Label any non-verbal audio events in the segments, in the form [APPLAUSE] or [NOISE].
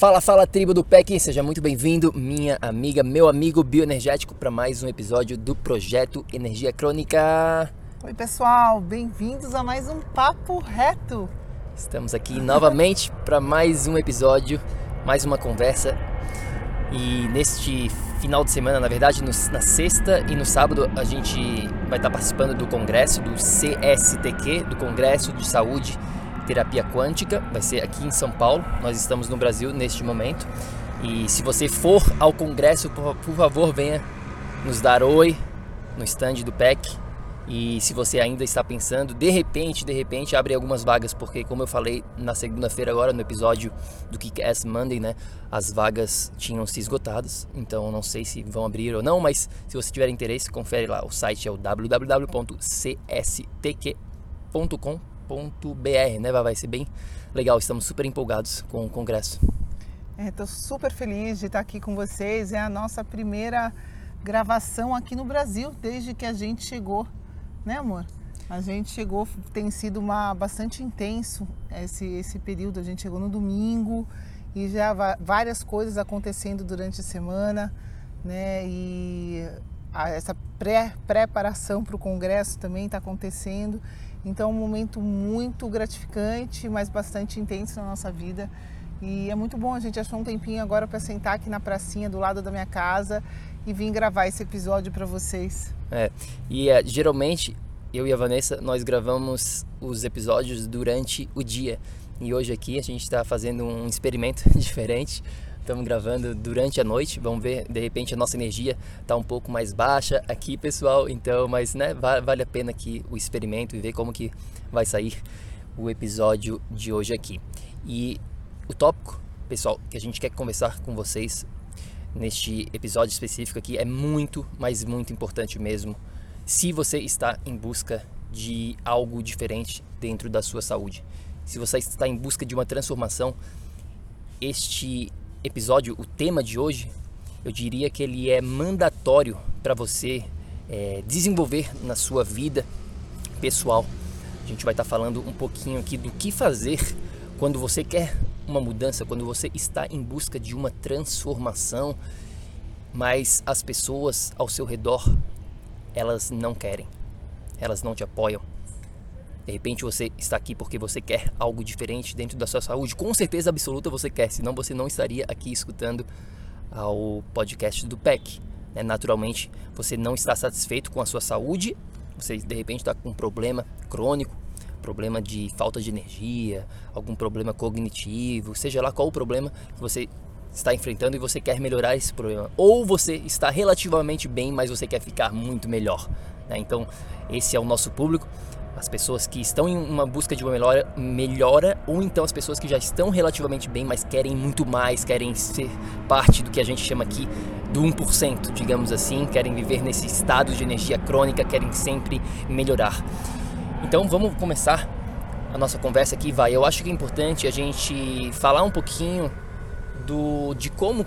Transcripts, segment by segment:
Fala, fala tribo do PEC, seja muito bem-vindo, minha amiga, meu amigo bioenergético, para mais um episódio do Projeto Energia Crônica. Oi, pessoal, bem-vindos a mais um Papo Reto. Estamos aqui novamente [LAUGHS] para mais um episódio, mais uma conversa. E neste final de semana, na verdade, no, na sexta e no sábado, a gente vai estar participando do congresso do CSTQ, do Congresso de Saúde terapia quântica, vai ser aqui em São Paulo. Nós estamos no Brasil neste momento. E se você for ao congresso, por, favor, venha nos dar oi no stand do PEC. E se você ainda está pensando, de repente, de repente, abre algumas vagas, porque como eu falei na segunda-feira agora no episódio do Kick-Ass Monday, né, as vagas tinham se esgotadas, então não sei se vão abrir ou não, mas se você tiver interesse, confere lá, o site é o www.cstq.com br, né, Vai ser bem legal, estamos super empolgados com o congresso. Estou é, super feliz de estar aqui com vocês. É a nossa primeira gravação aqui no Brasil desde que a gente chegou, né, amor? A gente chegou, tem sido uma bastante intenso esse, esse período. A gente chegou no domingo e já várias coisas acontecendo durante a semana, né? E a, essa pré preparação para o congresso também está acontecendo. Então é um momento muito gratificante, mas bastante intenso na nossa vida. E é muito bom, a gente achou um tempinho agora para sentar aqui na pracinha do lado da minha casa e vir gravar esse episódio para vocês. É, e é, geralmente eu e a Vanessa nós gravamos os episódios durante o dia. E hoje aqui a gente está fazendo um experimento [LAUGHS] diferente. Estamos gravando durante a noite, vamos ver, de repente a nossa energia está um pouco mais baixa aqui, pessoal. Então, mas né, vale a pena aqui o experimento e ver como que vai sair o episódio de hoje aqui. E o tópico, pessoal, que a gente quer conversar com vocês neste episódio específico aqui é muito, mas muito importante mesmo. Se você está em busca de algo diferente dentro da sua saúde, se você está em busca de uma transformação, este episódio, o tema de hoje, eu diria que ele é mandatório para você é, desenvolver na sua vida pessoal. A gente vai estar tá falando um pouquinho aqui do que fazer quando você quer uma mudança, quando você está em busca de uma transformação, mas as pessoas ao seu redor elas não querem, elas não te apoiam, de repente você está aqui porque você quer algo diferente dentro da sua saúde. Com certeza absoluta você quer, senão você não estaria aqui escutando ao podcast do PEC. Né? Naturalmente, você não está satisfeito com a sua saúde, você de repente está com um problema crônico, problema de falta de energia, algum problema cognitivo, seja lá qual o problema que você está enfrentando e você quer melhorar esse problema. Ou você está relativamente bem, mas você quer ficar muito melhor. Né? Então, esse é o nosso público as pessoas que estão em uma busca de uma melhora, melhora ou então as pessoas que já estão relativamente bem, mas querem muito mais, querem ser parte do que a gente chama aqui do 1%, digamos assim, querem viver nesse estado de energia crônica, querem sempre melhorar. Então vamos começar a nossa conversa aqui, vai. Eu acho que é importante a gente falar um pouquinho do de como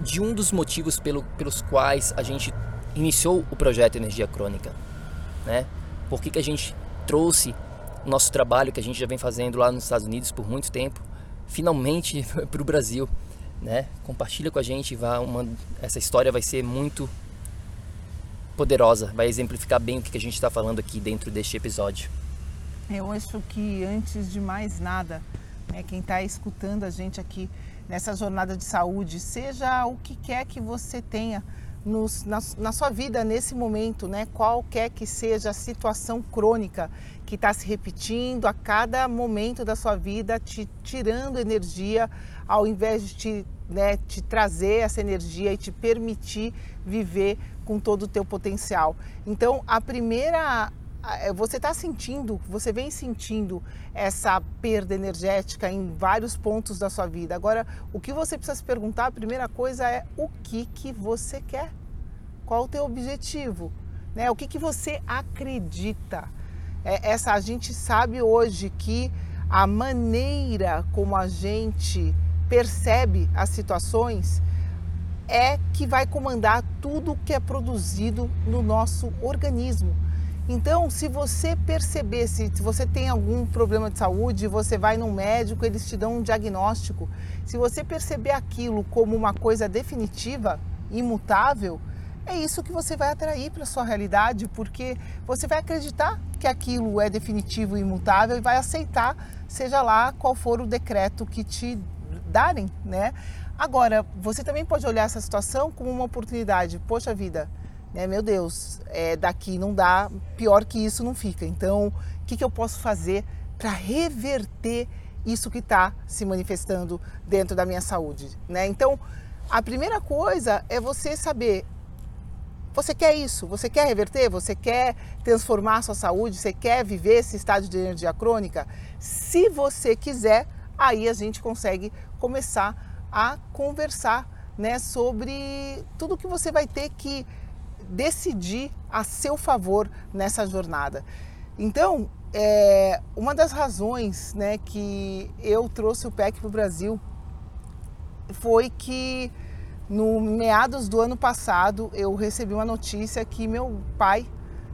de um dos motivos pelo, pelos quais a gente iniciou o projeto Energia Crônica, né? Por que, que a gente trouxe o nosso trabalho que a gente já vem fazendo lá nos Estados Unidos por muito tempo, finalmente [LAUGHS] para o Brasil, né? Compartilha com a gente, vá uma, essa história vai ser muito poderosa, vai exemplificar bem o que a gente está falando aqui dentro deste episódio. Eu acho que antes de mais nada, né, quem está escutando a gente aqui nessa jornada de saúde, seja o que quer que você tenha na, na, sua vida nesse momento, né? Qualquer que seja a situação crônica que está se repetindo a cada momento da sua vida, te tirando energia, ao invés de te, né, te trazer essa energia e te permitir viver com todo o teu potencial. Então, a primeira você está sentindo, você vem sentindo essa perda energética em vários pontos da sua vida. Agora, o que você precisa se perguntar, a primeira coisa é o que que você quer? Qual o teu objetivo? Né? O que que você acredita? É, essa a gente sabe hoje que a maneira como a gente percebe as situações é que vai comandar tudo que é produzido no nosso organismo. Então, se você perceber, se você tem algum problema de saúde, você vai num médico, eles te dão um diagnóstico. Se você perceber aquilo como uma coisa definitiva, imutável, é isso que você vai atrair para sua realidade, porque você vai acreditar que aquilo é definitivo e imutável e vai aceitar, seja lá qual for o decreto que te darem, né? Agora, você também pode olhar essa situação como uma oportunidade. Poxa vida, né? Meu Deus, é, daqui não dá, pior que isso não fica. Então, o que, que eu posso fazer para reverter isso que está se manifestando dentro da minha saúde? Né? Então, a primeira coisa é você saber você quer isso? Você quer reverter? Você quer transformar a sua saúde? Você quer viver esse estado de energia crônica? Se você quiser, aí a gente consegue começar a conversar né, sobre tudo que você vai ter que decidir a seu favor nessa jornada. Então, é, uma das razões né, que eu trouxe o PEC para o Brasil foi que no meados do ano passado eu recebi uma notícia que meu pai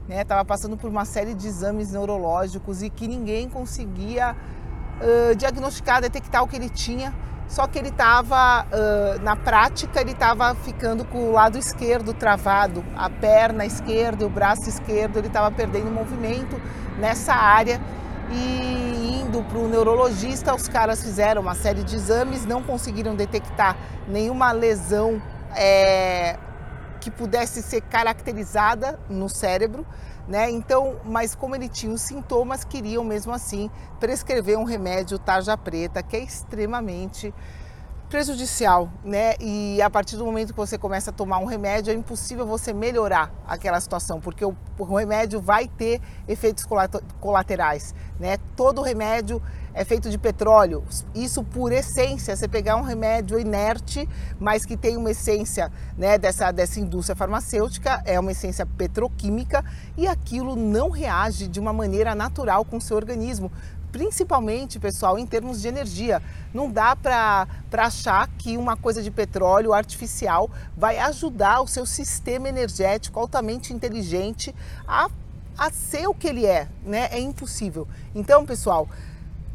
estava né, passando por uma série de exames neurológicos e que ninguém conseguia uh, diagnosticar, detectar o que ele tinha só que ele estava, uh, na prática, ele estava ficando com o lado esquerdo travado, a perna esquerda e o braço esquerdo, ele estava perdendo movimento nessa área e indo para o neurologista, os caras fizeram uma série de exames, não conseguiram detectar nenhuma lesão é, que pudesse ser caracterizada no cérebro né? Então, mas como ele tinha os sintomas, queriam mesmo assim prescrever um remédio tarja preta, que é extremamente prejudicial, né? E a partir do momento que você começa a tomar um remédio, é impossível você melhorar aquela situação, porque o, o remédio vai ter efeitos colaterais, né? Todo remédio é feito de petróleo. Isso por essência, você pegar um remédio inerte, mas que tem uma essência né, dessa, dessa indústria farmacêutica, é uma essência petroquímica e aquilo não reage de uma maneira natural com o seu organismo principalmente, pessoal, em termos de energia. Não dá para achar que uma coisa de petróleo artificial vai ajudar o seu sistema energético altamente inteligente a, a ser o que ele é, né? É impossível. Então, pessoal,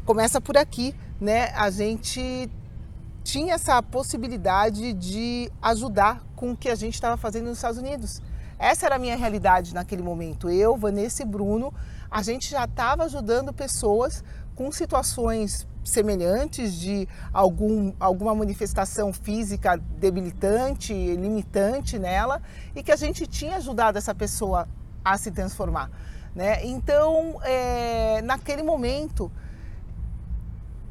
começa por aqui, né? A gente tinha essa possibilidade de ajudar com o que a gente estava fazendo nos Estados Unidos. Essa era a minha realidade naquele momento. Eu, Vanessa e Bruno, a gente já estava ajudando pessoas com situações semelhantes de algum, alguma manifestação física debilitante, limitante nela e que a gente tinha ajudado essa pessoa a se transformar. Né? Então, é, naquele momento,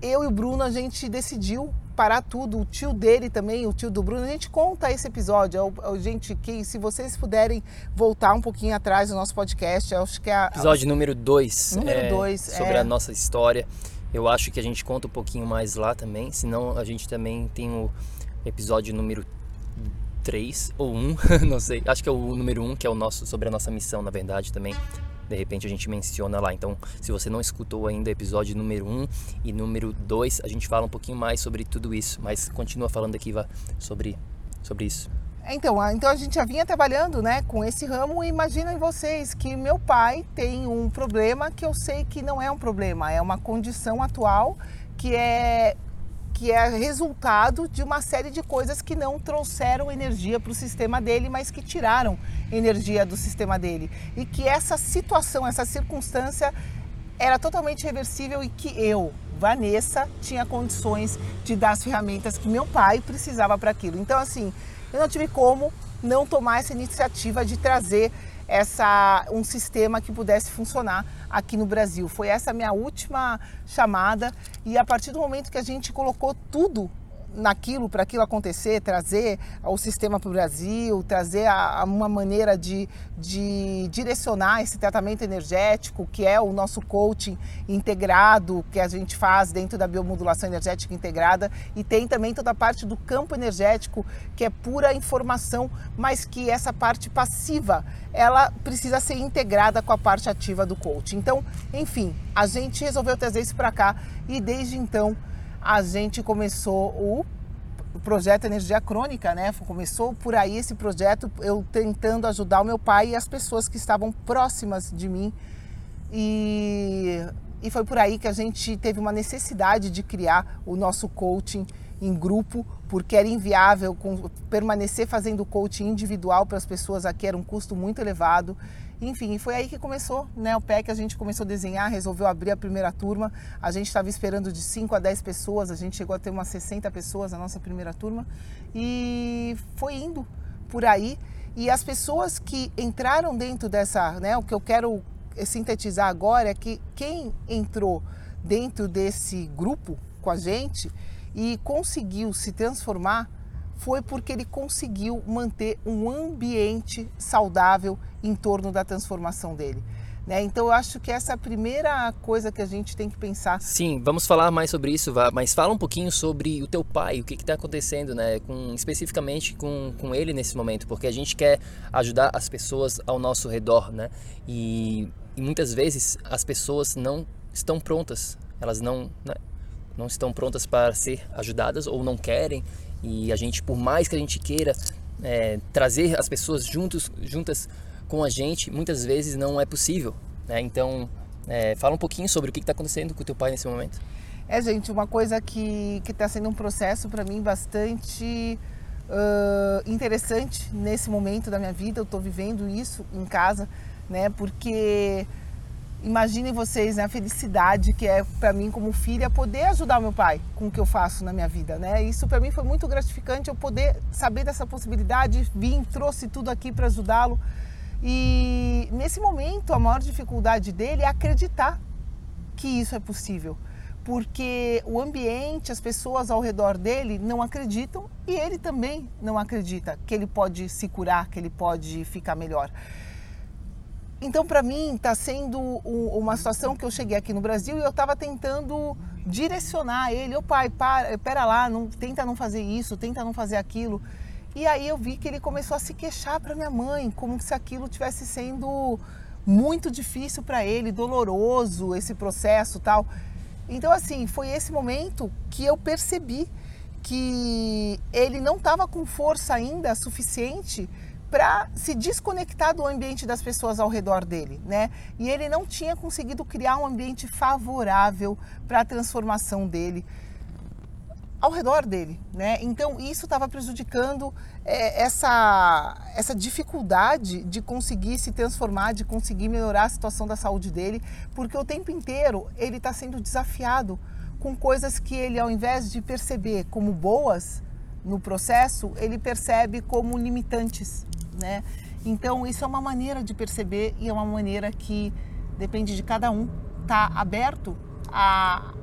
eu e o Bruno, a gente decidiu parar tudo. O tio dele também, o tio do Bruno, a gente conta esse episódio. É gente, que se vocês puderem voltar um pouquinho atrás do nosso podcast, acho que é a, episódio número 2. Número 2 é, sobre é... a nossa história. Eu acho que a gente conta um pouquinho mais lá também, senão a gente também tem o episódio número 3 ou 1, um, [LAUGHS] não sei. Acho que é o número 1, um, que é o nosso sobre a nossa missão, na verdade, também de repente a gente menciona lá. Então, se você não escutou ainda o episódio número 1 e número 2, a gente fala um pouquinho mais sobre tudo isso, mas continua falando aqui Vá, sobre, sobre isso. Então, então a gente já vinha trabalhando né, com esse ramo e imaginem vocês que meu pai tem um problema que eu sei que não é um problema, é uma condição atual que é que é resultado de uma série de coisas que não trouxeram energia para o sistema dele, mas que tiraram energia do sistema dele. E que essa situação, essa circunstância era totalmente reversível e que eu, Vanessa, tinha condições de dar as ferramentas que meu pai precisava para aquilo. Então, assim, eu não tive como não tomar essa iniciativa de trazer essa, um sistema que pudesse funcionar aqui no Brasil. Foi essa minha última chamada e a partir do momento que a gente colocou tudo naquilo, para aquilo acontecer, trazer o sistema para o Brasil, trazer a, a uma maneira de, de direcionar esse tratamento energético, que é o nosso coaching integrado, que a gente faz dentro da biomodulação energética integrada, e tem também toda a parte do campo energético, que é pura informação, mas que essa parte passiva, ela precisa ser integrada com a parte ativa do coaching. Então, enfim, a gente resolveu trazer isso para cá e desde então a gente começou o projeto Energia Crônica, né? Começou por aí esse projeto, eu tentando ajudar o meu pai e as pessoas que estavam próximas de mim. E, e foi por aí que a gente teve uma necessidade de criar o nosso coaching em grupo, porque era inviável com, permanecer fazendo coaching individual para as pessoas aqui, era um custo muito elevado. Enfim, foi aí que começou, né? O PEC a gente começou a desenhar, resolveu abrir a primeira turma. A gente estava esperando de 5 a 10 pessoas, a gente chegou a ter umas 60 pessoas na nossa primeira turma e foi indo por aí. E as pessoas que entraram dentro dessa, né? O que eu quero sintetizar agora é que quem entrou dentro desse grupo com a gente e conseguiu se transformar foi porque ele conseguiu manter um ambiente saudável em torno da transformação dele. Né? Então eu acho que essa é a primeira coisa que a gente tem que pensar. Sim, vamos falar mais sobre isso, mas fala um pouquinho sobre o teu pai, o que está acontecendo, né? Com, especificamente com, com ele nesse momento, porque a gente quer ajudar as pessoas ao nosso redor, né? E, e muitas vezes as pessoas não estão prontas, elas não, né? Não estão prontas para ser ajudadas ou não querem e a gente, por mais que a gente queira é, trazer as pessoas juntos, juntas com a gente, muitas vezes não é possível. Né? Então, é, fala um pouquinho sobre o que está acontecendo com o teu pai nesse momento. É, gente, uma coisa que está sendo um processo para mim bastante uh, interessante nesse momento da minha vida. Eu estou vivendo isso em casa, né? Porque Imaginem vocês né, a felicidade que é para mim como filha poder ajudar meu pai com o que eu faço na minha vida, né? Isso para mim foi muito gratificante eu poder saber dessa possibilidade, vim, trouxe tudo aqui para ajudá-lo. E nesse momento a maior dificuldade dele é acreditar que isso é possível, porque o ambiente, as pessoas ao redor dele não acreditam e ele também não acredita que ele pode se curar, que ele pode ficar melhor. Então, para mim, está sendo uma situação que eu cheguei aqui no Brasil e eu estava tentando direcionar ele. Ô pai, para, pera lá, não, tenta não fazer isso, tenta não fazer aquilo. E aí eu vi que ele começou a se queixar para minha mãe, como se aquilo tivesse sendo muito difícil para ele, doloroso esse processo tal. Então, assim, foi esse momento que eu percebi que ele não estava com força ainda suficiente para se desconectar do ambiente das pessoas ao redor dele, né? E ele não tinha conseguido criar um ambiente favorável para a transformação dele ao redor dele, né? Então isso estava prejudicando é, essa essa dificuldade de conseguir se transformar, de conseguir melhorar a situação da saúde dele, porque o tempo inteiro ele está sendo desafiado com coisas que ele, ao invés de perceber como boas no processo, ele percebe como limitantes né? Então isso é uma maneira de perceber e é uma maneira que depende de cada um estar tá aberto a,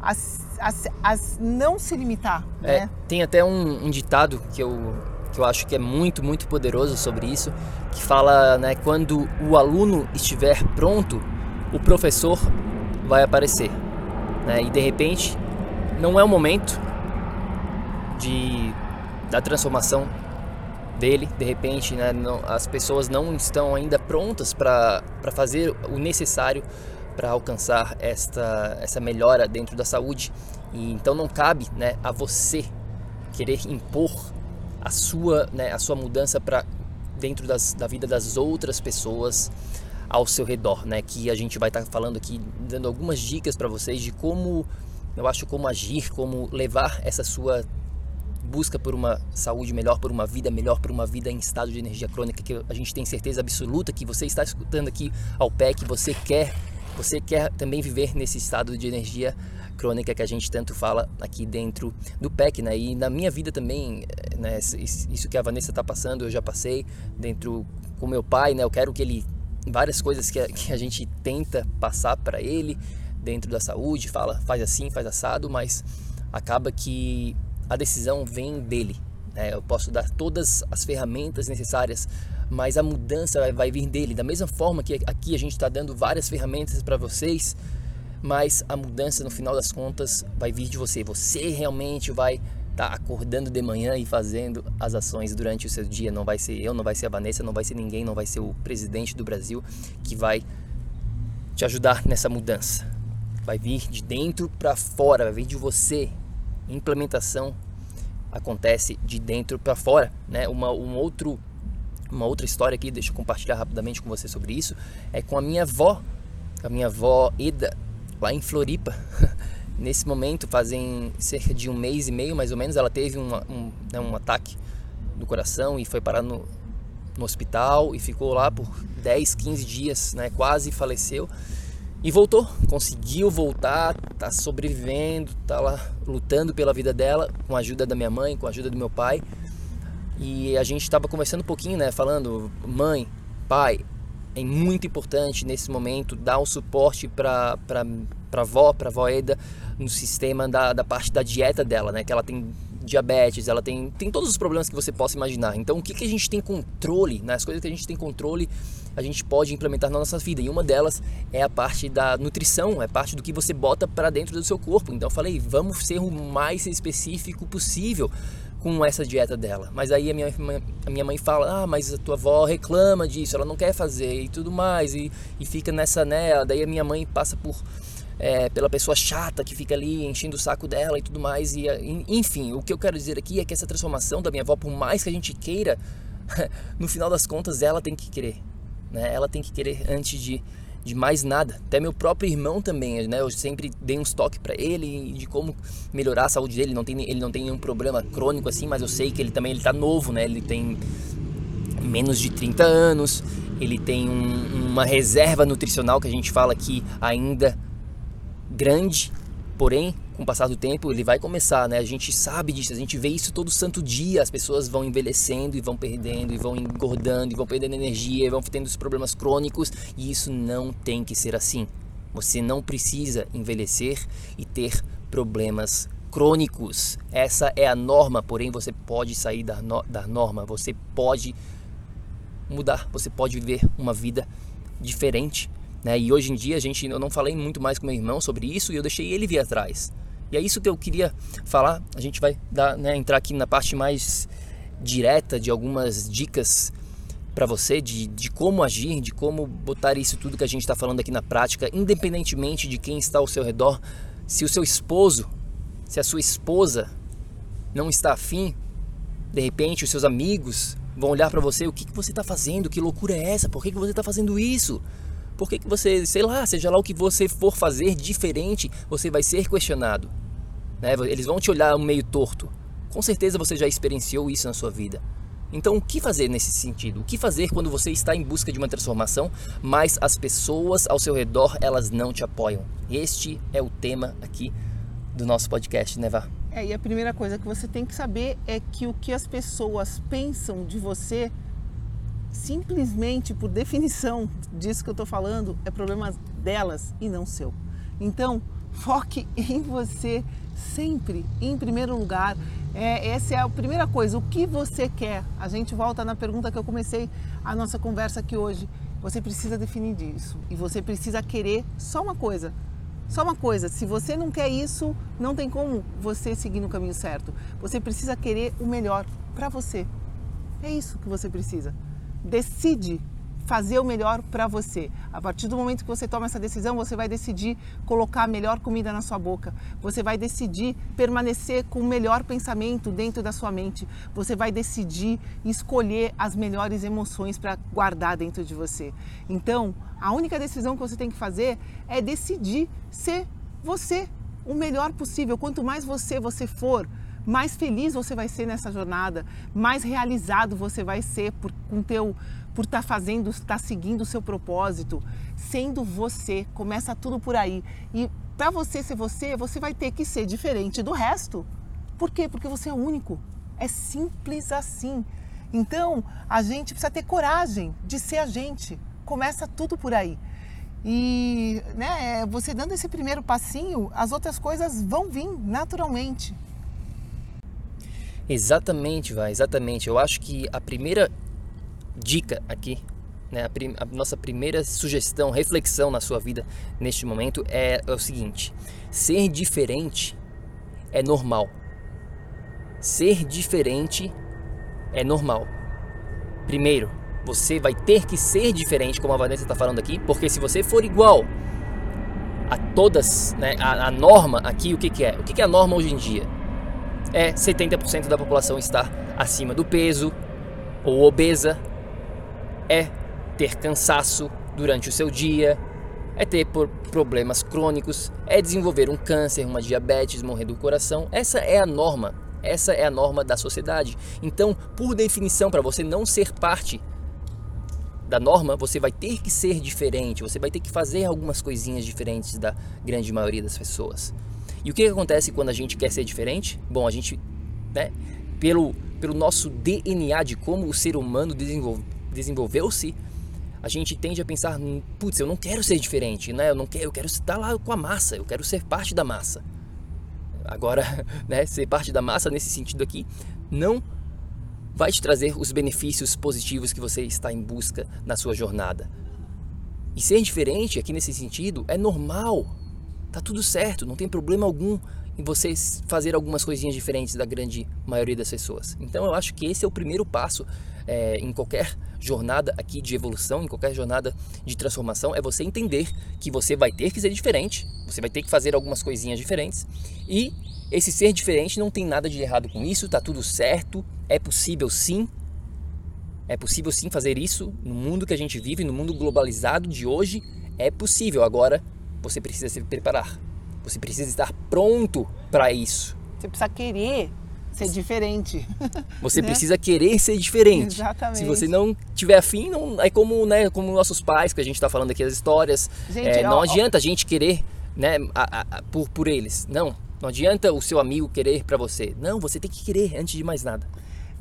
a, a, a, não se limitar. É, né? Tem até um, um, ditado que eu, que eu acho que é muito, muito poderoso sobre isso, que fala né, quando o aluno estiver pronto, o professor vai aparecer. Né? E de repente não é o momento de, da transformação dele, de repente, né, não, as pessoas não estão ainda prontas para fazer o necessário para alcançar esta, essa melhora dentro da saúde. E então não cabe né, a você querer impor a sua, né, a sua mudança para dentro das, da vida das outras pessoas ao seu redor, né? Que a gente vai estar tá falando aqui, dando algumas dicas para vocês de como, eu acho, como agir, como levar essa sua busca por uma saúde melhor, por uma vida melhor, por uma vida em estado de energia crônica, que a gente tem certeza absoluta que você está escutando aqui ao pé, que você quer, você quer também viver nesse estado de energia crônica que a gente tanto fala aqui dentro do PEC, né? E na minha vida também, né? Isso que a Vanessa está passando, eu já passei dentro com meu pai, né? Eu quero que ele várias coisas que a, que a gente tenta passar para ele dentro da saúde, fala, faz assim, faz assado, mas acaba que a decisão vem dele. Né? Eu posso dar todas as ferramentas necessárias, mas a mudança vai, vir dele. Da mesma forma que aqui a gente está dando várias ferramentas para vocês, mas a mudança no final das contas vai vir de você. Você realmente vai estar tá acordando de manhã e fazendo as ações durante o seu dia. Não vai ser eu, não vai ser a Vanessa, não vai ser ninguém, não vai ser o presidente do Brasil que vai te ajudar nessa mudança. Vai vir de dentro para fora, vai vir de você implementação acontece de dentro para fora, né? Uma, um outro, uma outra história aqui, deixa eu compartilhar rapidamente com você sobre isso, é com a minha avó, a minha avó Eda, lá em Floripa. [LAUGHS] Nesse momento, fazem cerca de um mês e meio, mais ou menos, ela teve uma, um, né, um ataque do coração e foi parar no, no hospital e ficou lá por 10, 15 dias, né? Quase faleceu. E voltou, conseguiu voltar, tá sobrevivendo, tá lá lutando pela vida dela, com a ajuda da minha mãe, com a ajuda do meu pai. E a gente estava conversando um pouquinho, né, falando, mãe, pai, é muito importante nesse momento dar um suporte para para para avó, para avó Eda no sistema da, da parte da dieta dela, né, que ela tem diabetes, ela tem, tem todos os problemas que você possa imaginar. Então, o que, que a gente tem controle, né? as coisas que a gente tem controle, a gente pode implementar na nossa vida. E uma delas é a parte da nutrição, é parte do que você bota para dentro do seu corpo. Então, eu falei, vamos ser o mais específico possível com essa dieta dela. Mas aí a minha, a minha mãe fala: Ah, mas a tua avó reclama disso, ela não quer fazer e tudo mais. E, e fica nessa, né? Daí a minha mãe passa por é, pela pessoa chata que fica ali enchendo o saco dela e tudo mais. E, enfim, o que eu quero dizer aqui é que essa transformação da minha avó, por mais que a gente queira, [LAUGHS] no final das contas ela tem que querer. Né? Ela tem que querer antes de, de mais nada. Até meu próprio irmão também, né? Eu sempre dei uns toques para ele de como melhorar a saúde dele. Ele não tem, ele não tem nenhum problema crônico assim, mas eu sei que ele também ele tá novo, né? Ele tem menos de 30 anos. Ele tem um, uma reserva nutricional que a gente fala que ainda grande, porém, com o passar do tempo, ele vai começar, né? A gente sabe disso, a gente vê isso todo santo dia. As pessoas vão envelhecendo e vão perdendo, e vão engordando, e vão perdendo energia, e vão tendo os problemas crônicos, e isso não tem que ser assim. Você não precisa envelhecer e ter problemas crônicos. Essa é a norma, porém você pode sair da, no da norma, você pode mudar, você pode viver uma vida diferente. Né? E hoje em dia a gente, eu não falei muito mais com meu irmão sobre isso e eu deixei ele vir atrás. E é isso que eu queria falar. A gente vai dar, né, entrar aqui na parte mais direta de algumas dicas para você de, de como agir, de como botar isso tudo que a gente está falando aqui na prática, independentemente de quem está ao seu redor. Se o seu esposo, se a sua esposa não está afim, de repente os seus amigos vão olhar para você: o que, que você está fazendo? Que loucura é essa? Por que, que você está fazendo isso? Por que, que você, sei lá, seja lá o que você for fazer diferente, você vai ser questionado? Né? Eles vão te olhar meio torto. Com certeza você já experienciou isso na sua vida. Então, o que fazer nesse sentido? O que fazer quando você está em busca de uma transformação, mas as pessoas ao seu redor elas não te apoiam? Este é o tema aqui do nosso podcast, né, Vá? É, e a primeira coisa que você tem que saber é que o que as pessoas pensam de você simplesmente por definição disso que eu estou falando, é problema delas e não seu. Então, foque [LAUGHS] em você sempre, em primeiro lugar. É, essa é a primeira coisa. O que você quer? A gente volta na pergunta que eu comecei a nossa conversa aqui hoje. Você precisa definir isso e você precisa querer só uma coisa. Só uma coisa, se você não quer isso, não tem como você seguir no caminho certo. Você precisa querer o melhor para você. É isso que você precisa decide, fazer o melhor para você. A partir do momento que você toma essa decisão, você vai decidir colocar a melhor comida na sua boca. Você vai decidir permanecer com o melhor pensamento dentro da sua mente. Você vai decidir escolher as melhores emoções para guardar dentro de você. Então, a única decisão que você tem que fazer é decidir ser você o melhor possível. Quanto mais você você for, mais feliz você vai ser nessa jornada, mais realizado você vai ser por, com teu, por estar tá fazendo, estar tá seguindo o seu propósito, sendo você. Começa tudo por aí. E para você ser você, você vai ter que ser diferente do resto. Por quê? Porque você é único. É simples assim. Então, a gente precisa ter coragem de ser a gente. Começa tudo por aí. E né, você dando esse primeiro passinho, as outras coisas vão vir naturalmente. Exatamente, vai, exatamente. Eu acho que a primeira dica aqui, né, a, prim a, nossa primeira sugestão, reflexão na sua vida neste momento é, é o seguinte: ser diferente é normal. Ser diferente é normal. Primeiro, você vai ter que ser diferente, como a Vanessa está falando aqui, porque se você for igual a todas, né, a, a norma aqui, o que, que é? O que, que é a norma hoje em dia? É 70% da população estar acima do peso ou obesa, é ter cansaço durante o seu dia, é ter problemas crônicos, é desenvolver um câncer, uma diabetes, morrer do coração. Essa é a norma. Essa é a norma da sociedade. Então, por definição, para você não ser parte da norma, você vai ter que ser diferente, você vai ter que fazer algumas coisinhas diferentes da grande maioria das pessoas. E o que, que acontece quando a gente quer ser diferente? Bom, a gente, né, pelo, pelo nosso DNA de como o ser humano desenvolve, desenvolveu-se, a gente tende a pensar, putz, eu não quero ser diferente, né? Eu não quero, eu quero estar lá com a massa, eu quero ser parte da massa. Agora, [LAUGHS] né, ser parte da massa nesse sentido aqui não vai te trazer os benefícios positivos que você está em busca na sua jornada. E ser diferente aqui nesse sentido é normal. Tá tudo certo, não tem problema algum em você fazer algumas coisinhas diferentes da grande maioria das pessoas. Então eu acho que esse é o primeiro passo é, em qualquer jornada aqui de evolução, em qualquer jornada de transformação, é você entender que você vai ter que ser diferente, você vai ter que fazer algumas coisinhas diferentes e esse ser diferente não tem nada de errado com isso, tá tudo certo, é possível sim. É possível sim fazer isso no mundo que a gente vive, no mundo globalizado de hoje, é possível. Agora, você precisa se preparar. Você precisa estar pronto para isso. Você precisa querer ser diferente. [LAUGHS] Você né? precisa querer ser diferente. Exatamente. Se você não tiver afim, não, é como, né, como nossos pais, que a gente está falando aqui as histórias. Gente, é, não ó, adianta ó. a gente querer né, a, a, a, por, por eles. Não. Não adianta o seu amigo querer para você. Não, você tem que querer antes de mais nada.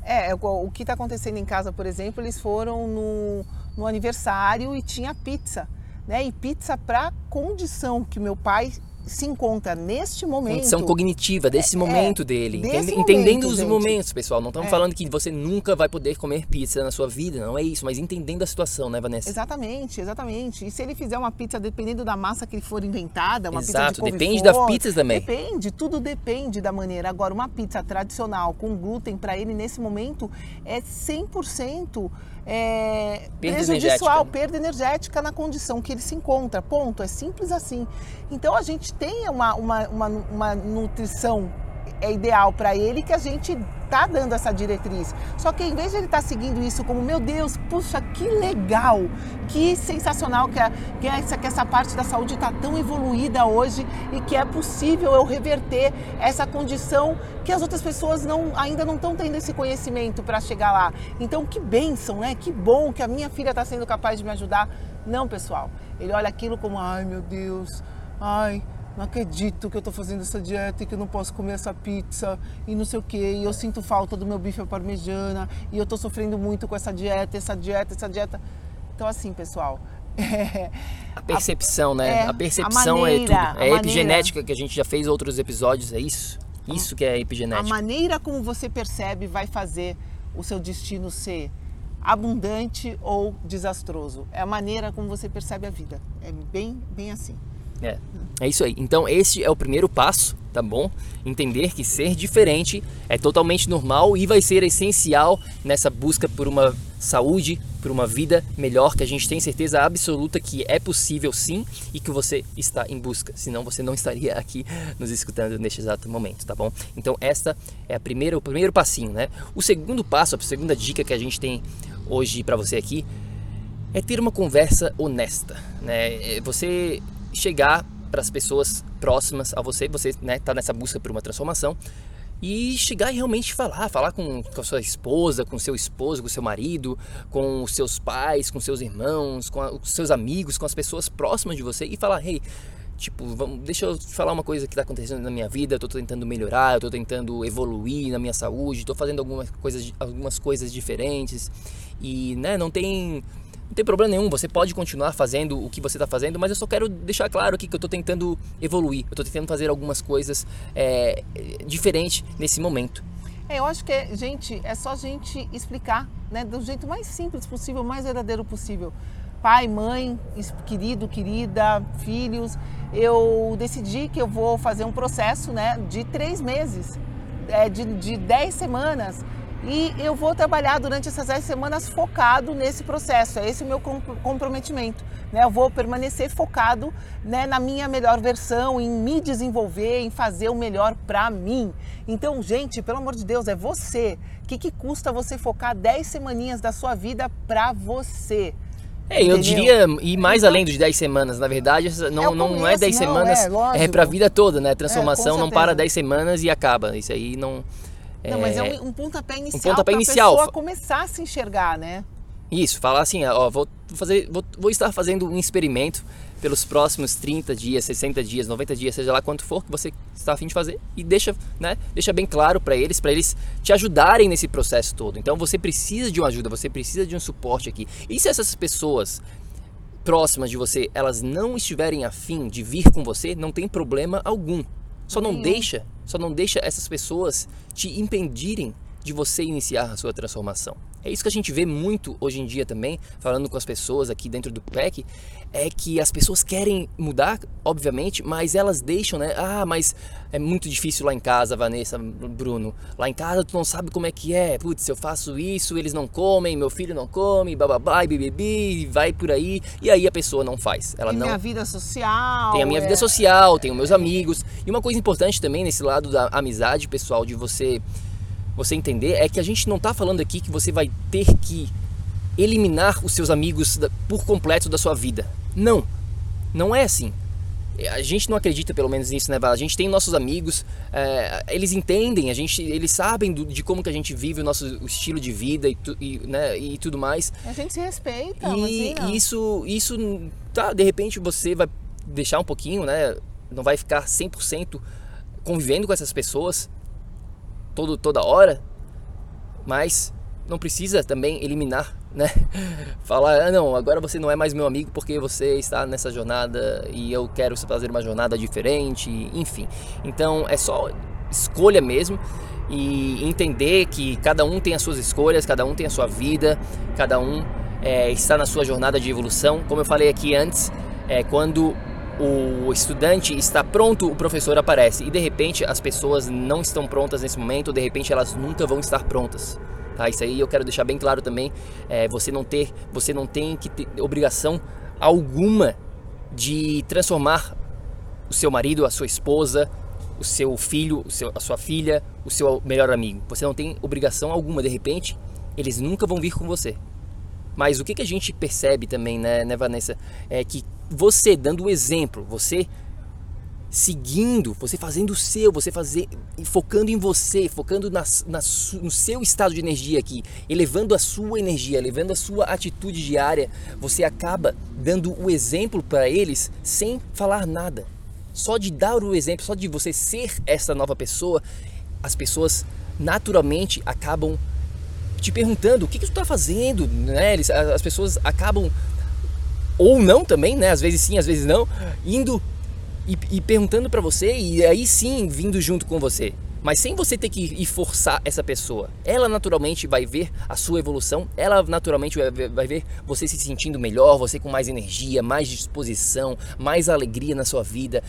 É, o que está acontecendo em casa, por exemplo, eles foram no, no aniversário e tinha pizza né? E pizza para condição que meu pai se encontra neste momento. Condição cognitiva desse é, momento dele. Entende, momento, entendendo os gente. momentos, pessoal. Não estamos é. falando que você nunca vai poder comer pizza na sua vida, não é isso, mas entendendo a situação, né, Vanessa? Exatamente, exatamente. E se ele fizer uma pizza dependendo da massa que for inventada, uma Exato, pizza de depende das pizzas também. Depende, tudo depende da maneira. Agora, uma pizza tradicional com glúten para ele nesse momento é 100% é, perda prejudicial, né? perda energética na condição que ele se encontra. Ponto. É simples assim. Então a gente tem uma, uma, uma, uma nutrição é ideal para ele que a gente tá dando essa diretriz. Só que em vez de ele estar tá seguindo isso como, meu Deus, puxa, que legal, que sensacional que, a, que, essa, que essa parte da saúde está tão evoluída hoje e que é possível eu reverter essa condição que as outras pessoas não, ainda não estão tendo esse conhecimento para chegar lá. Então, que bênção, né? Que bom que a minha filha está sendo capaz de me ajudar. Não, pessoal. Ele olha aquilo como, ai meu Deus, ai não acredito que eu estou fazendo essa dieta e que eu não posso comer essa pizza e não sei o que, e eu sinto falta do meu bife à parmegiana e eu estou sofrendo muito com essa dieta, essa dieta, essa dieta. Então assim, pessoal, é, [LAUGHS] a percepção, a, né? É, a percepção a é maneira, é tudo. É epigenética que a gente já fez outros episódios, é isso? Isso que é epigenética. A maneira como você percebe vai fazer o seu destino ser abundante ou desastroso. É a maneira como você percebe a vida. É bem, bem assim. É, é isso aí. Então esse é o primeiro passo, tá bom? Entender que ser diferente é totalmente normal e vai ser essencial nessa busca por uma saúde por uma vida melhor, que a gente tem certeza absoluta que é possível sim e que você está em busca. Senão você não estaria aqui nos escutando neste exato momento, tá bom? Então esta é a primeira, o primeiro passinho, né? O segundo passo, a segunda dica que a gente tem hoje para você aqui é ter uma conversa honesta, né? É você chegar para as pessoas próximas a você, você né, tá nessa busca por uma transformação e chegar e realmente falar, falar com, com a sua esposa, com seu esposo, com seu marido, com os seus pais, com seus irmãos, com, a, com seus amigos, com as pessoas próximas de você e falar, hey, tipo, vamos, deixa eu falar uma coisa que está acontecendo na minha vida, eu estou tentando melhorar, eu estou tentando evoluir na minha saúde, estou fazendo algumas coisas, algumas coisas diferentes e né, não tem tem problema nenhum, você pode continuar fazendo o que você está fazendo, mas eu só quero deixar claro aqui que eu estou tentando evoluir, eu estou tentando fazer algumas coisas é, diferentes nesse momento. É, eu acho que, é, gente, é só a gente explicar, né, do jeito mais simples possível, mais verdadeiro possível. Pai, mãe, querido, querida, filhos, eu decidi que eu vou fazer um processo, né, de três meses, é, de, de dez semanas, e eu vou trabalhar durante essas 10 semanas focado nesse processo. É esse o meu comprometimento. Né? Eu vou permanecer focado né, na minha melhor versão, em me desenvolver, em fazer o melhor para mim. Então, gente, pelo amor de Deus, é você. O que, que custa você focar 10 semaninhas da sua vida para você? É, eu diria, e mais então, além de 10 semanas, na verdade, não é, não, não é 10 semanas, é, é para a vida toda, né? Transformação é, não para 10 semanas e acaba. Isso aí não não, mas é um, é, um pontapé inicial. Um pontapé inicial. pessoa começar a se enxergar, né? Isso, falar assim, ó, vou fazer, vou, vou estar fazendo um experimento pelos próximos 30 dias, 60 dias, 90 dias, seja lá quanto for que você está a fim de fazer e deixa, né, deixa bem claro para eles, para eles te ajudarem nesse processo todo. Então você precisa de uma ajuda, você precisa de um suporte aqui. E se essas pessoas próximas de você, elas não estiverem afim de vir com você, não tem problema algum. Só não deixa, só não deixa essas pessoas te impedirem de você iniciar a sua transformação. É isso que a gente vê muito hoje em dia também, falando com as pessoas aqui dentro do PEC, é que as pessoas querem mudar, obviamente, mas elas deixam, né? Ah, mas é muito difícil lá em casa, Vanessa, Bruno. Lá em casa tu não sabe como é que é. Putz, eu faço isso, eles não comem, meu filho não come, bababá, bibibi, vai por aí. E aí a pessoa não faz. Ela tem não... minha vida social. Tem a minha é... vida social, tenho meus amigos. E uma coisa importante também nesse lado da amizade, pessoal, de você você entender é que a gente não está falando aqui que você vai ter que eliminar os seus amigos por completo da sua vida. Não, não é assim. A gente não acredita pelo menos nisso, né, Vala? A gente tem nossos amigos, é, eles entendem, a gente, eles sabem do, de como que a gente vive o nosso o estilo de vida e, tu, e, né, e tudo mais. A gente se respeita. E isso, isso, tá, de repente você vai deixar um pouquinho, né? Não vai ficar 100% convivendo com essas pessoas, todo, toda hora, mas não precisa também eliminar, né? [LAUGHS] Falar, ah, não, agora você não é mais meu amigo porque você está nessa jornada e eu quero fazer uma jornada diferente, enfim. Então é só escolha mesmo e entender que cada um tem as suas escolhas, cada um tem a sua vida, cada um é, está na sua jornada de evolução. Como eu falei aqui antes, é, quando o estudante está pronto, o professor aparece. E de repente as pessoas não estão prontas nesse momento, de repente elas nunca vão estar prontas. Tá? Isso aí eu quero deixar bem claro também. É, você não ter, você não tem que ter obrigação alguma de transformar o seu marido, a sua esposa, o seu filho, o seu, a sua filha, o seu melhor amigo. Você não tem obrigação alguma. De repente, eles nunca vão vir com você. Mas o que, que a gente percebe também, né, né, Vanessa, é que você dando o exemplo, você seguindo, você fazendo o seu, você fazer, focando em você, focando na, na, no seu estado de energia aqui, elevando a sua energia, elevando a sua atitude diária, você acaba dando o exemplo para eles sem falar nada. Só de dar o exemplo, só de você ser essa nova pessoa, as pessoas naturalmente acabam te perguntando o que, que tu está fazendo, né? As pessoas acabam ou não também, né? Às vezes sim, às vezes não, indo e, e perguntando para você e aí sim vindo junto com você. mas sem você ter que ir forçar essa pessoa. Ela naturalmente vai ver a sua evolução, ela naturalmente vai ver você se sentindo melhor, você com mais energia, mais disposição, mais alegria na sua vida,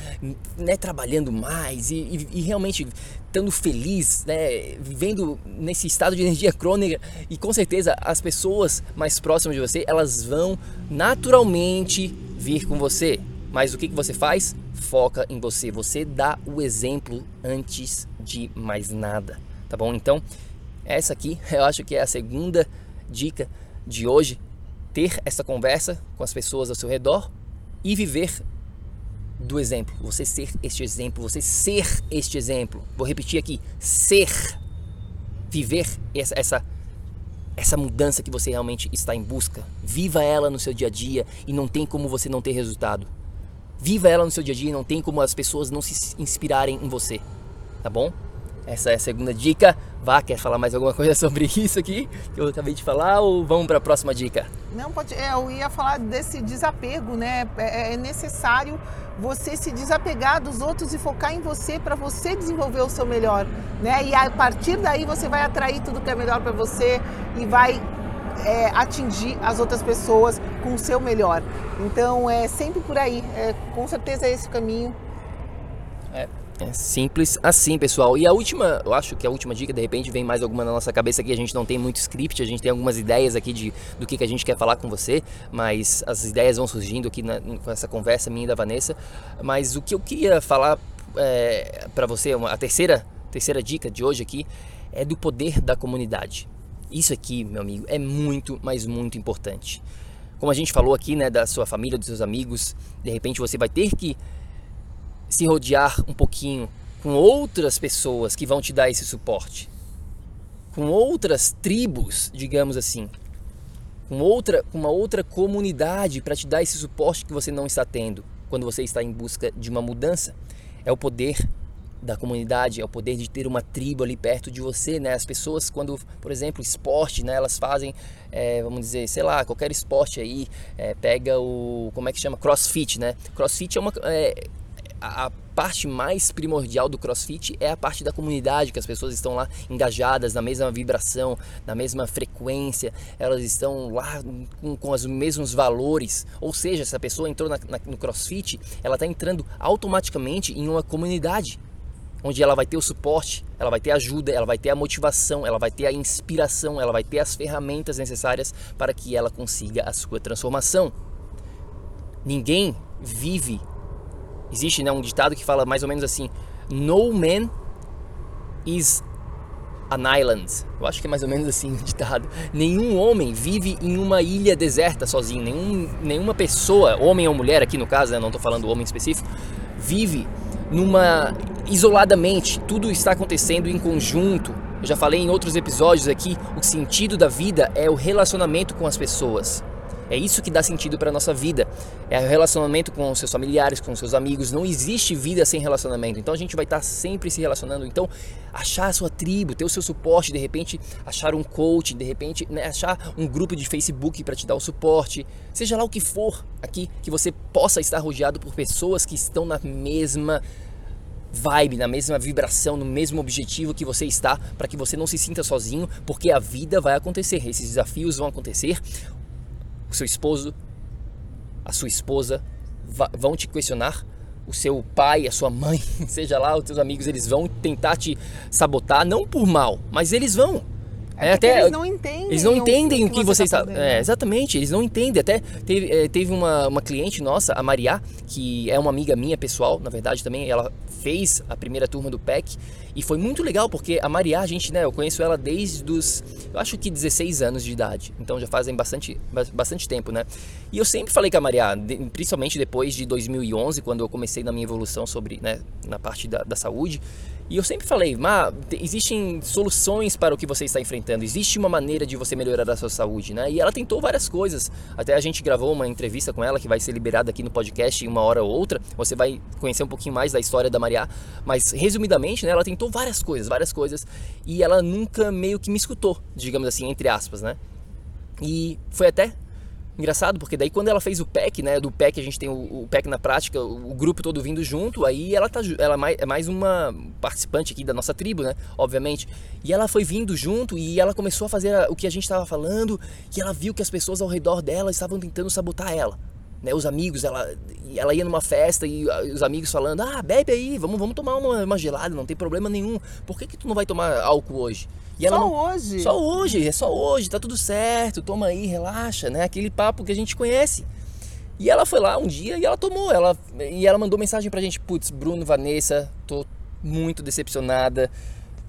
né, trabalhando mais e, e, e realmente estando feliz, né, vivendo nesse estado de energia crônica e com certeza as pessoas mais próximas de você, elas vão naturalmente vir com você. Mas o que, que você faz? Foca em você. Você dá o exemplo antes de mais nada, tá bom? Então, essa aqui [LAUGHS] eu acho que é a segunda dica de hoje. Ter essa conversa com as pessoas ao seu redor e viver do exemplo. Você ser este exemplo, você ser este exemplo. Vou repetir aqui: ser. Viver essa, essa essa mudança que você realmente está em busca. Viva ela no seu dia a dia e não tem como você não ter resultado. Viva ela no seu dia a dia não tem como as pessoas não se inspirarem em você. Tá bom? Essa é a segunda dica. Vá, quer falar mais alguma [LAUGHS] coisa sobre isso aqui que eu acabei de falar ou vamos para a próxima dica? Não, pode. É, eu ia falar desse desapego, né? É, é necessário você se desapegar dos outros e focar em você para você desenvolver o seu melhor, né? E a partir daí você vai atrair tudo que é melhor para você e vai é, atingir as outras pessoas com o seu melhor. Então é sempre por aí. É, com certeza é esse o caminho. É, é simples assim, pessoal. E a última, eu acho que a última dica, de repente, vem mais alguma na nossa cabeça aqui. A gente não tem muito script, a gente tem algumas ideias aqui de, do que, que a gente quer falar com você, mas as ideias vão surgindo aqui na, com essa conversa minha e da Vanessa. Mas o que eu queria falar é, para você, a terceira, terceira dica de hoje aqui, é do poder da comunidade. Isso aqui, meu amigo, é muito, mas muito importante. Como a gente falou aqui, né, da sua família, dos seus amigos, de repente você vai ter que se rodear um pouquinho com outras pessoas que vão te dar esse suporte, com outras tribos, digamos assim, com outra, uma outra comunidade para te dar esse suporte que você não está tendo quando você está em busca de uma mudança. É o poder da comunidade, é o poder de ter uma tribo ali perto de você, né? As pessoas quando, por exemplo, esporte, né? Elas fazem, é, vamos dizer, sei lá, qualquer esporte aí, é, pega o, como é que chama? Crossfit, né? Crossfit é uma, é, a parte mais primordial do CrossFit é a parte da comunidade, que as pessoas estão lá engajadas na mesma vibração, na mesma frequência, elas estão lá com, com os mesmos valores. Ou seja, se a pessoa entrou na, na, no CrossFit, ela está entrando automaticamente em uma comunidade onde ela vai ter o suporte, ela vai ter ajuda, ela vai ter a motivação, ela vai ter a inspiração, ela vai ter as ferramentas necessárias para que ela consiga a sua transformação. Ninguém vive Existe né, um ditado que fala mais ou menos assim: No man is an island. Eu acho que é mais ou menos assim o ditado. Nenhum homem vive em uma ilha deserta sozinho. Nenhum, nenhuma pessoa, homem ou mulher aqui no caso, né, não estou falando homem específico, vive numa isoladamente. Tudo está acontecendo em conjunto. Eu já falei em outros episódios aqui, o sentido da vida é o relacionamento com as pessoas. É isso que dá sentido para nossa vida. É o relacionamento com os seus familiares, com os seus amigos. Não existe vida sem relacionamento. Então a gente vai estar sempre se relacionando. Então, achar a sua tribo, ter o seu suporte, de repente achar um coach, de repente né, achar um grupo de Facebook para te dar o suporte, seja lá o que for aqui, que você possa estar rodeado por pessoas que estão na mesma vibe, na mesma vibração, no mesmo objetivo que você está, para que você não se sinta sozinho, porque a vida vai acontecer, esses desafios vão acontecer o seu esposo, a sua esposa vão te questionar, o seu pai, a sua mãe, [LAUGHS] seja lá, os teus amigos, eles vão tentar te sabotar, não por mal, mas eles vão. É, até, eles não entendem. Eles não entendem o que, que você, está. É, exatamente, eles não entendem. Até teve, é, teve uma, uma cliente nossa, a Maria, que é uma amiga minha pessoal, na verdade também, ela fez a primeira turma do PEC e foi muito legal porque a Maria, a gente, né, eu conheço ela desde os, eu acho que 16 anos de idade, então já fazem bastante, bastante tempo, né? E eu sempre falei com a Maria, principalmente depois de 2011, quando eu comecei na minha evolução sobre, né, na parte da, da saúde, e eu sempre falei, mas existem soluções para o que você está enfrentando, existe uma maneira de você melhorar a sua saúde, né? E ela tentou várias coisas. Até a gente gravou uma entrevista com ela que vai ser liberada aqui no podcast em uma hora ou outra. Você vai conhecer um pouquinho mais da história da Maria, mas resumidamente, né, ela tentou várias coisas, várias coisas, e ela nunca meio que me escutou, digamos assim, entre aspas, né? E foi até engraçado, porque daí quando ela fez o PEC, né, do PEC a gente tem o, o PEC na prática, o, o, grupo todo vindo junto, aí ela tá ela é mais, é mais uma participante aqui da nossa tribo, né, obviamente. E ela foi vindo junto e ela começou a fazer o que a gente estava falando, e ela viu que as pessoas ao redor dela estavam tentando sabotar ela. Né, os amigos, ela, ela ia numa festa e os amigos falando, ah, bebe aí, vamos, vamos tomar uma, uma gelada, não tem problema nenhum. Por que, que tu não vai tomar álcool hoje? E só não, hoje? Só hoje, é só hoje, tá tudo certo, toma aí, relaxa, né? Aquele papo que a gente conhece. E ela foi lá um dia e ela tomou, ela, e ela mandou mensagem pra gente, putz, Bruno, Vanessa, tô muito decepcionada,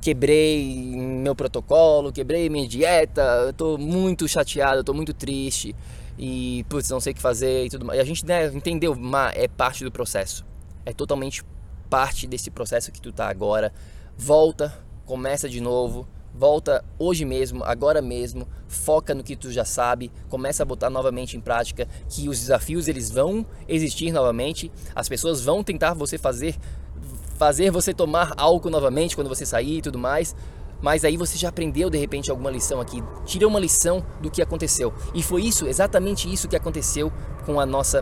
quebrei meu protocolo, quebrei minha dieta, tô muito chateada, tô muito triste e, putz, não sei o que fazer e tudo mais. E a gente né, entendeu, mas é parte do processo, é totalmente parte desse processo que tu tá agora. Volta, começa de novo, Volta hoje mesmo, agora mesmo, foca no que tu já sabe, começa a botar novamente em prática que os desafios eles vão existir novamente, as pessoas vão tentar você fazer fazer você tomar álcool novamente quando você sair e tudo mais, mas aí você já aprendeu de repente alguma lição aqui, tira uma lição do que aconteceu. E foi isso, exatamente isso que aconteceu com a nossa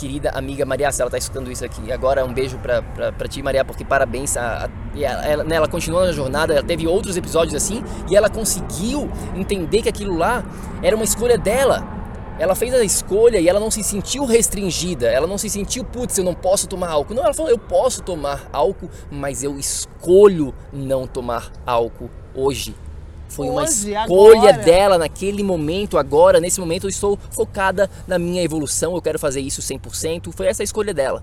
querida amiga Maria, se ela está escutando isso aqui. Agora um beijo para ti, Maria, porque parabéns. A, a, ela, né, ela continuou na jornada, ela teve outros episódios assim e ela conseguiu entender que aquilo lá era uma escolha dela. Ela fez a escolha e ela não se sentiu restringida, ela não se sentiu, putz, eu não posso tomar álcool. Não, ela falou, eu posso tomar álcool, mas eu escolho não tomar álcool hoje. Foi uma escolha agora. dela naquele momento, agora, nesse momento eu estou focada na minha evolução, eu quero fazer isso 100%. Foi essa a escolha dela.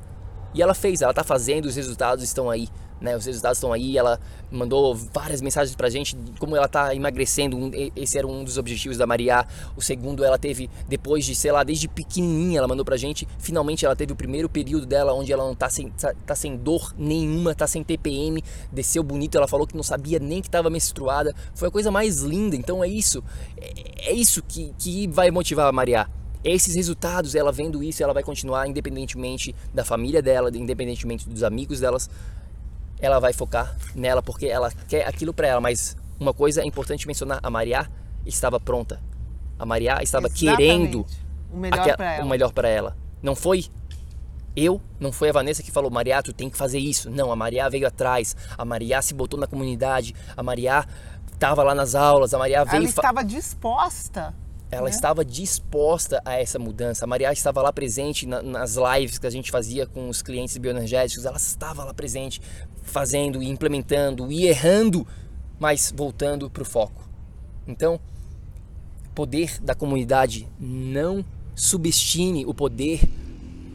E ela fez, ela está fazendo, os resultados estão aí. Né, os resultados estão aí, ela mandou várias mensagens pra gente como ela tá emagrecendo, esse era um dos objetivos da Maria. O segundo, ela teve, depois de, sei lá, desde pequenininha, ela mandou pra gente, finalmente ela teve o primeiro período dela onde ela não tá sem, tá, tá sem dor nenhuma, tá sem TPM, desceu bonito, ela falou que não sabia nem que estava menstruada, foi a coisa mais linda, então é isso, é, é isso que, que vai motivar a Maria esses resultados, ela vendo isso, ela vai continuar independentemente da família dela, independentemente dos amigos delas, ela vai focar nela porque ela quer aquilo para ela. Mas uma coisa é importante mencionar: a Maria estava pronta. A Maria estava Exatamente. querendo o melhor para ela. Ela. Não foi eu, não foi a Vanessa que falou, Maria, tu tem que fazer isso. Não, a Maria veio atrás. A Maria se botou na comunidade. A Maria estava lá nas aulas. A Maria veio. Ela estava disposta ela né? estava disposta a essa mudança. A Maria estava lá presente na, nas lives que a gente fazia com os clientes bioenergéticos. Ela estava lá presente, fazendo e implementando e errando, mas voltando para o foco. Então, poder da comunidade não subestime o poder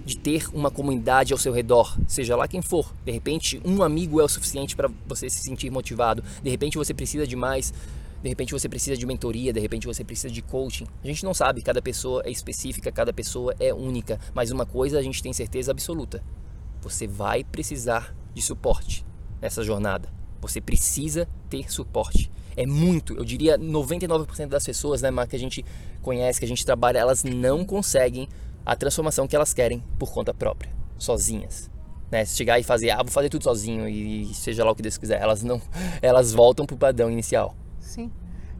de ter uma comunidade ao seu redor, seja lá quem for. De repente, um amigo é o suficiente para você se sentir motivado. De repente, você precisa de mais de repente você precisa de mentoria, de repente você precisa de coaching. A gente não sabe, cada pessoa é específica, cada pessoa é única, mas uma coisa a gente tem certeza absoluta: você vai precisar de suporte nessa jornada. Você precisa ter suporte. É muito, eu diria 99% das pessoas, né, que a gente conhece, que a gente trabalha, elas não conseguem a transformação que elas querem por conta própria, sozinhas. Né, se chegar e fazer, ah, vou fazer tudo sozinho e seja lá o que Deus quiser, elas não, elas voltam pro padrão inicial. Sim.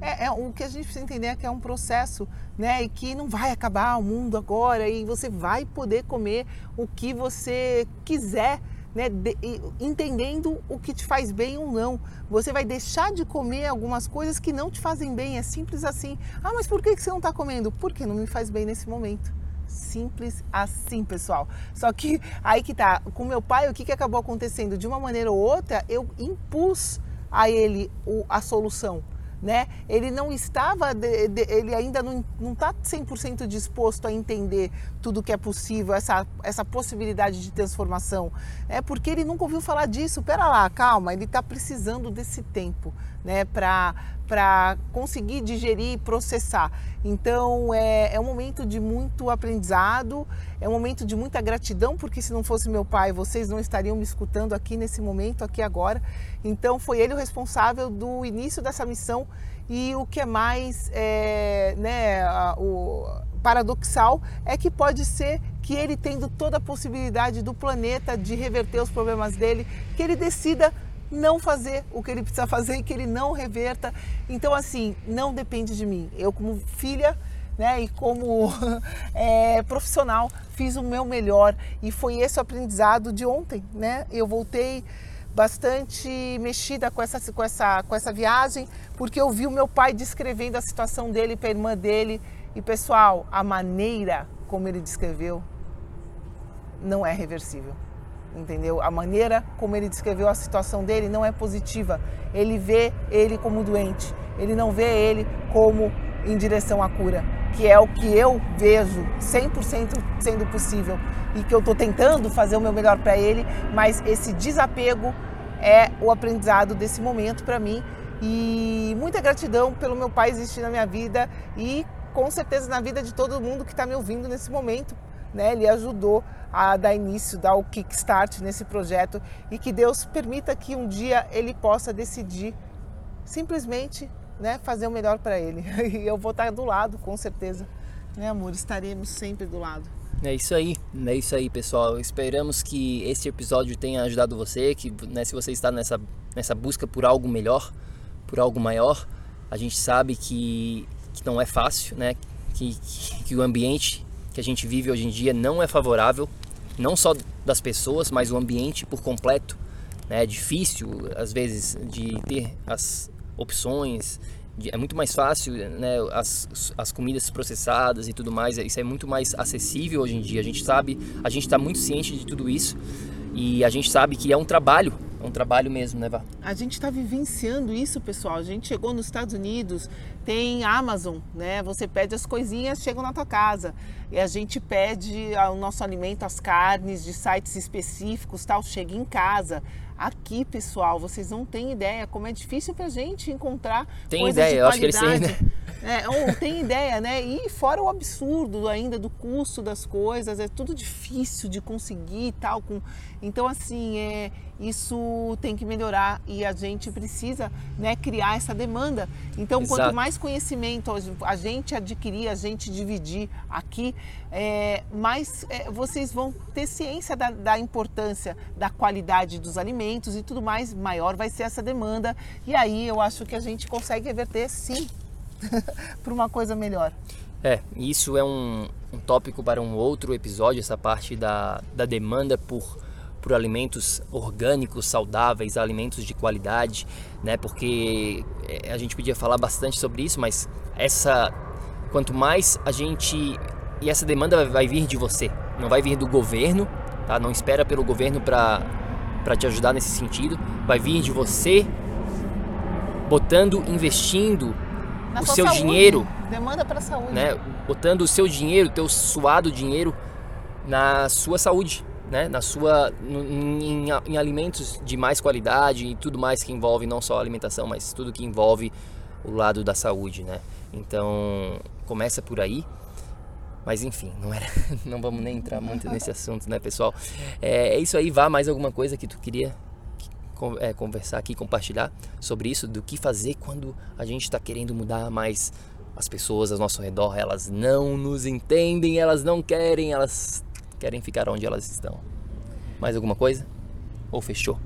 É, é, o que a gente precisa entender é que é um processo, né? E que não vai acabar o mundo agora e você vai poder comer o que você quiser, né? De, entendendo o que te faz bem ou não. Você vai deixar de comer algumas coisas que não te fazem bem. É simples assim. Ah, mas por que você não está comendo? Porque não me faz bem nesse momento. Simples assim, pessoal. Só que [LAUGHS] aí que tá. Com meu pai, o que, que acabou acontecendo? De uma maneira ou outra, eu impus a ele a solução né? Ele não estava, de, de, ele ainda não está 100% disposto a entender tudo que é possível, essa, essa possibilidade de transformação. É porque ele nunca ouviu falar disso. Pera lá, calma, ele está precisando desse tempo, né? Para para conseguir digerir e processar. Então é, é um momento de muito aprendizado, é um momento de muita gratidão, porque se não fosse meu pai, vocês não estariam me escutando aqui nesse momento, aqui agora. Então foi ele o responsável do início dessa missão e o que é mais é, né, o paradoxal é que pode ser que ele tendo toda a possibilidade do planeta de reverter os problemas dele, que ele decida não fazer o que ele precisa fazer e que ele não reverta. Então, assim, não depende de mim. Eu, como filha, né? E como [LAUGHS] é, profissional fiz o meu melhor e foi esse o aprendizado de ontem, né? Eu voltei bastante mexida com essa, com essa, com essa viagem, porque eu vi o meu pai descrevendo a situação dele para a irmã dele. E pessoal, a maneira como ele descreveu não é reversível. Entendeu? A maneira como ele descreveu a situação dele não é positiva. Ele vê ele como doente. Ele não vê ele como em direção à cura, que é o que eu vejo 100% sendo possível e que eu estou tentando fazer o meu melhor para ele, mas esse desapego é o aprendizado desse momento para mim e muita gratidão pelo meu pai existir na minha vida e com certeza na vida de todo mundo que está me ouvindo nesse momento. Né? Ele ajudou a dar início, dar o kickstart nesse projeto e que Deus permita que um dia ele possa decidir simplesmente né, fazer o melhor para ele. [LAUGHS] E eu vou estar do lado, com certeza. Né, amor? Estaremos sempre do lado. É isso aí, é isso aí, pessoal. Esperamos que este episódio tenha ajudado você, que né, se você está nessa, nessa busca por algo melhor, por algo maior, a gente sabe que, que não é fácil, né? Que, que, que o ambiente que a gente vive hoje em dia não é favorável, não só das pessoas, mas o ambiente por completo. Né? É difícil, às vezes, de ter as opções, é muito mais fácil, né? As, as comidas processadas e tudo mais, isso é muito mais acessível hoje em dia. A gente sabe, a gente está muito ciente de tudo isso e a gente sabe que é um trabalho, é um trabalho mesmo, né, Vá? A gente está vivenciando isso, pessoal. A gente chegou nos Estados Unidos, tem Amazon, né? Você pede as coisinhas, chegam na tua casa. E a gente pede o nosso alimento, as carnes de sites específicos, tal, chega em casa. Aqui, pessoal, vocês não têm ideia como é difícil pra gente encontrar tem ideia, eu acho que eles têm ideia. É, ou tem ideia, né? E fora o absurdo ainda do custo das coisas, é tudo difícil de conseguir e tal. Com... Então, assim, é, isso tem que melhorar e a gente precisa né, criar essa demanda. Então, Exato. quanto mais conhecimento a gente adquirir, a gente dividir aqui, é, mais é, vocês vão ter ciência da, da, importância da qualidade dos alimentos e tudo mais, maior vai ser essa demanda. E aí eu acho que a gente consegue reverter sim [LAUGHS] para uma coisa melhor. É, isso é um, um tópico para um outro episódio, essa parte da, da demanda por por alimentos orgânicos, saudáveis, alimentos de qualidade, né? Porque é, a gente podia falar bastante sobre isso, mas essa quanto mais a gente e essa demanda vai vir de você, não vai vir do governo, tá? Não espera pelo governo para para te ajudar nesse sentido, vai vir de você botando, investindo Na o seu saúde. dinheiro, demanda para saúde, né? Botando o seu dinheiro, teu suado dinheiro na sua saúde, né, na sua em, em, alimentos de mais qualidade e tudo mais que envolve não só a alimentação, mas tudo que envolve o lado da saúde, né? Então começa por aí. Mas enfim, não era, [LAUGHS] não vamos nem entrar muito nesse assunto, né, pessoal? É, é isso aí. Vá mais alguma coisa que tu queria é, conversar aqui, compartilhar sobre isso, do que fazer quando a gente está querendo mudar, mas as pessoas ao nosso redor elas não nos entendem, elas não querem, elas querem ficar onde elas estão. Mais alguma coisa? Ou fechou?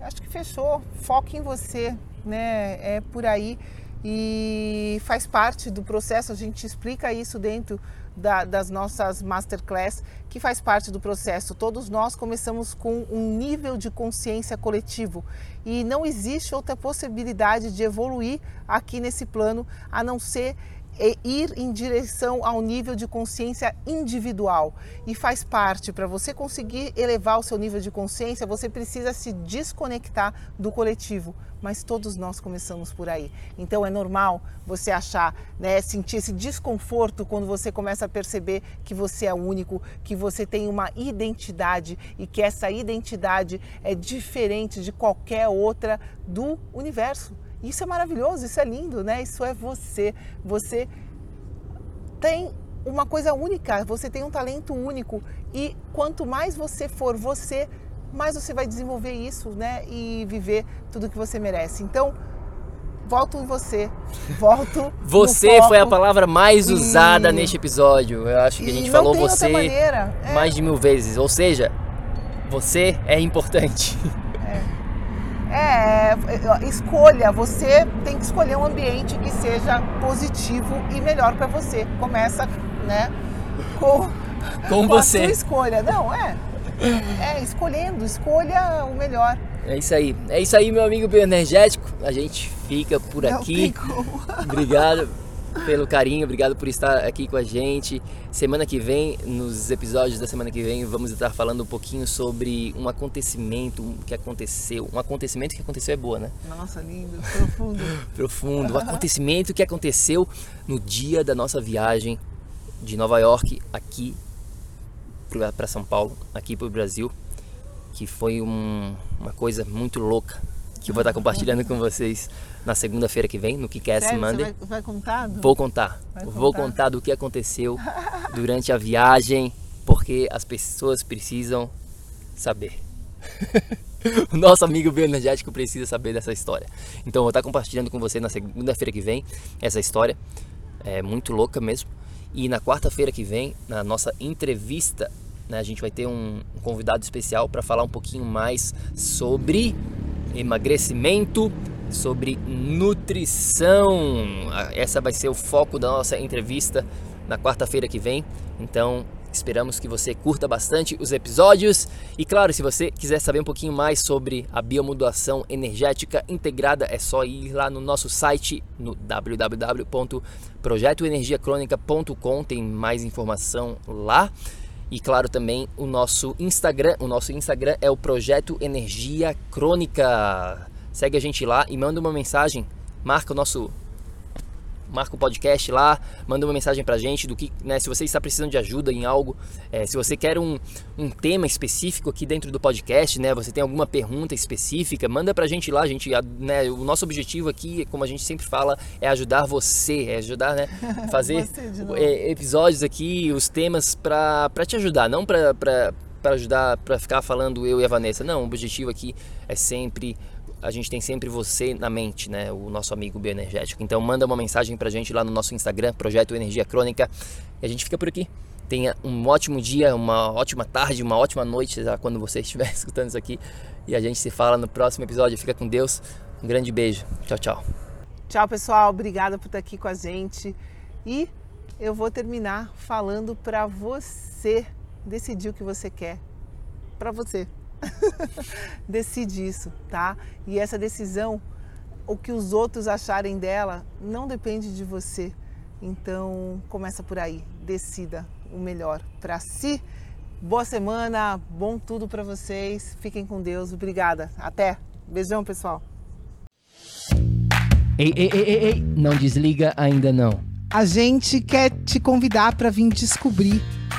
Acho que fechou. Foque em você, né? É por aí e faz parte do processo. A gente explica isso dentro da, das nossas masterclass, que faz parte do processo. Todos nós começamos com um nível de consciência coletivo e não existe outra possibilidade de evoluir aqui nesse plano a não ser é ir em direção ao nível de consciência individual e faz parte para você conseguir elevar o seu nível de consciência, você precisa se desconectar do coletivo, mas todos nós começamos por aí. Então é normal você achar, né, sentir esse desconforto quando você começa a perceber que você é único, que você tem uma identidade e que essa identidade é diferente de qualquer outra do universo. Isso é maravilhoso, isso é lindo, né? Isso é você. Você tem uma coisa única, você tem um talento único e quanto mais você for você, mais você vai desenvolver isso, né? E viver tudo que você merece. Então, volto em você. Volto. [LAUGHS] você foi a palavra mais usada e... neste episódio. Eu acho que a gente falou você mais de mil vezes. Ou seja, você é importante. [LAUGHS] É, é, escolha, você tem que escolher um ambiente que seja positivo e melhor para você. Começa, né, com, com, com você. a sua escolha. Não, é. É, escolhendo, escolha o melhor. É isso aí. É isso aí, meu amigo bioenergético. A gente fica por Não aqui. Obrigado [LAUGHS] pelo carinho, obrigado por estar aqui com a gente. Semana que vem, nos episódios da semana que vem, vamos estar falando um pouquinho sobre um acontecimento que aconteceu. Um acontecimento que aconteceu é boa, né? Nossa, lindo, profundo. [LAUGHS] profundo. Um acontecimento que aconteceu no dia da nossa viagem de Nova York aqui para São Paulo, aqui para o Brasil, que foi um, uma coisa muito louca que eu vou estar compartilhando com vocês na segunda-feira que vem, no Kickass Sério, Monday. Você vai, vai contar? Vou contar. Vai Vou contar. contar do que aconteceu durante a viagem, porque as pessoas precisam saber. [LAUGHS] o nosso amigo bioenergético precisa saber dessa história. Então eu vou estar compartilhando com você na segunda-feira que vem essa história. É muito louca mesmo. E na quarta-feira que vem, na nossa entrevista, né, a gente vai ter um, um convidado especial para falar um pouquinho mais sobre emagrecimento, sobre nutrição. Essa vai ser o foco da nossa entrevista na quarta-feira que vem. Então, esperamos que você curta bastante os episódios. E claro, se você quiser saber um pouquinho mais sobre a biomodulação energética integrada, é só ir lá no nosso site no www.projetoenergiacronica.com, tem mais informação lá. E claro também o nosso Instagram, o nosso Instagram é o Projeto Energia Crônica. Segue a gente lá e manda uma mensagem, marca o nosso marca o podcast lá, manda uma mensagem pra gente do que, né, se você está precisando de ajuda em algo, é, se você quer um, um tema específico aqui dentro do podcast, né, você tem alguma pergunta específica, manda pra gente lá, a gente, né, o nosso objetivo aqui, como a gente sempre fala, é ajudar você, é ajudar, né, [LAUGHS] fazer é, episódios aqui, os temas pra, pra te ajudar, não pra, pra, pra ajudar, pra ficar falando eu e a Vanessa, não, o objetivo aqui é sempre a gente tem sempre você na mente, né? O nosso amigo bioenergético. Então manda uma mensagem pra gente lá no nosso Instagram, Projeto Energia Crônica. E a gente fica por aqui. Tenha um ótimo dia, uma ótima tarde, uma ótima noite, quando você [LAUGHS] estiver escutando isso aqui. E a gente se fala no próximo episódio. Fica com Deus. Um grande beijo. Tchau, tchau. Tchau, pessoal. Obrigada por estar aqui com a gente. E eu vou terminar falando para você decidir o que você quer. Para você. [LAUGHS] Decide isso, tá? E essa decisão, o que os outros acharem dela, não depende de você. Então, começa por aí. Decida o melhor para si. Boa semana, bom tudo para vocês. Fiquem com Deus. Obrigada. Até. Beijão, pessoal. Ei, ei, ei, ei, ei, não desliga ainda não. A gente quer te convidar para vir descobrir